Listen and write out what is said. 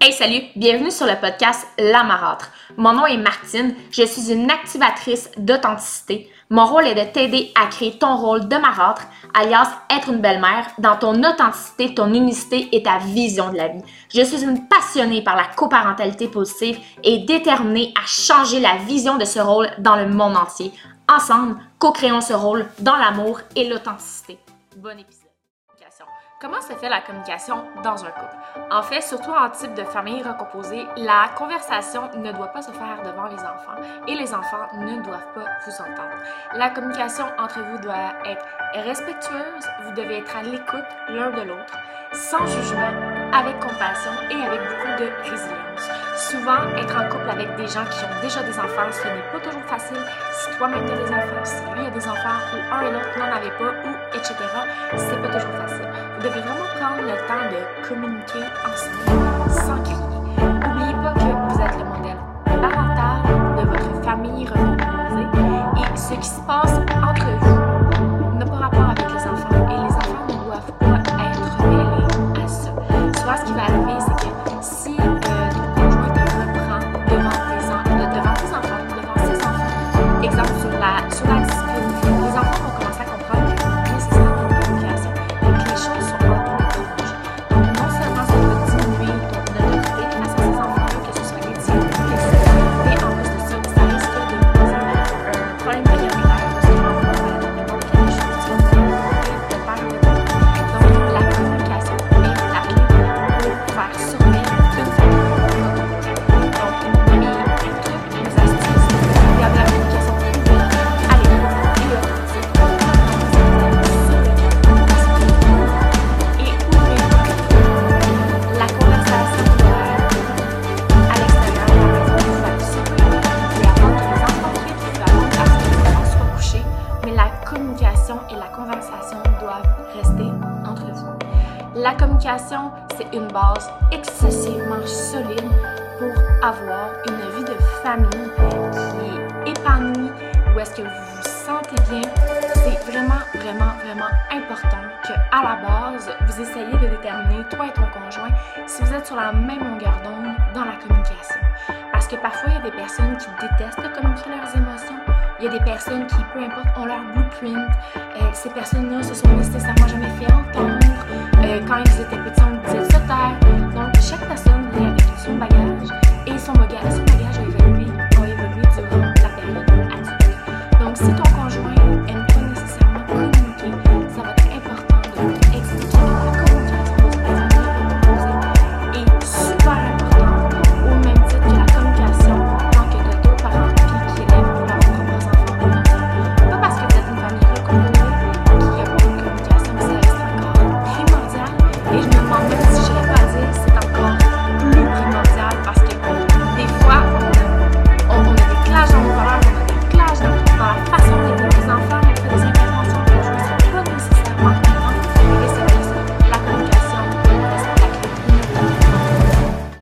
Hey salut, bienvenue sur le podcast La Marâtre. Mon nom est Martine, je suis une activatrice d'authenticité. Mon rôle est de t'aider à créer ton rôle de marâtre, alias être une belle-mère, dans ton authenticité, ton unicité et ta vision de la vie. Je suis une passionnée par la coparentalité positive et déterminée à changer la vision de ce rôle dans le monde entier. Ensemble, co-créons ce rôle dans l'amour et l'authenticité. Bon épisode. Comment se fait la communication dans un couple? En fait, surtout en type de famille recomposée, la conversation ne doit pas se faire devant les enfants et les enfants ne doivent pas vous entendre. La communication entre vous doit être respectueuse, vous devez être à l'écoute l'un de l'autre, sans jugement, avec compassion et avec beaucoup de résilience. Souvent, être en couple avec des gens qui ont déjà des enfants, ce n'est pas toujours facile. Si toi-même tu as des enfants, si lui a des enfants, ou un et l'autre n'en avait pas, etc., c'est pas toujours facile. Vous devez vraiment prendre le temps de communiquer ensemble sans crier. N'oubliez pas que vous êtes le modèle parental de votre famille recomposée et ce qui se passe La communication, c'est une base excessivement solide pour avoir une vie de famille qui est épanouie, où est-ce que vous vous sentez bien. C'est vraiment, vraiment, vraiment important que à la base, vous essayez de déterminer, toi et ton conjoint, si vous êtes sur la même longueur d'onde dans la communication. Parce que parfois, il y a des personnes qui détestent de communiquer leurs émotions. Il y a des personnes qui, peu importe, ont leur blueprint. Euh, ces personnes-là se sont nécessairement jamais fait entendre. mais quand ils étaient petits, on me disait, ça,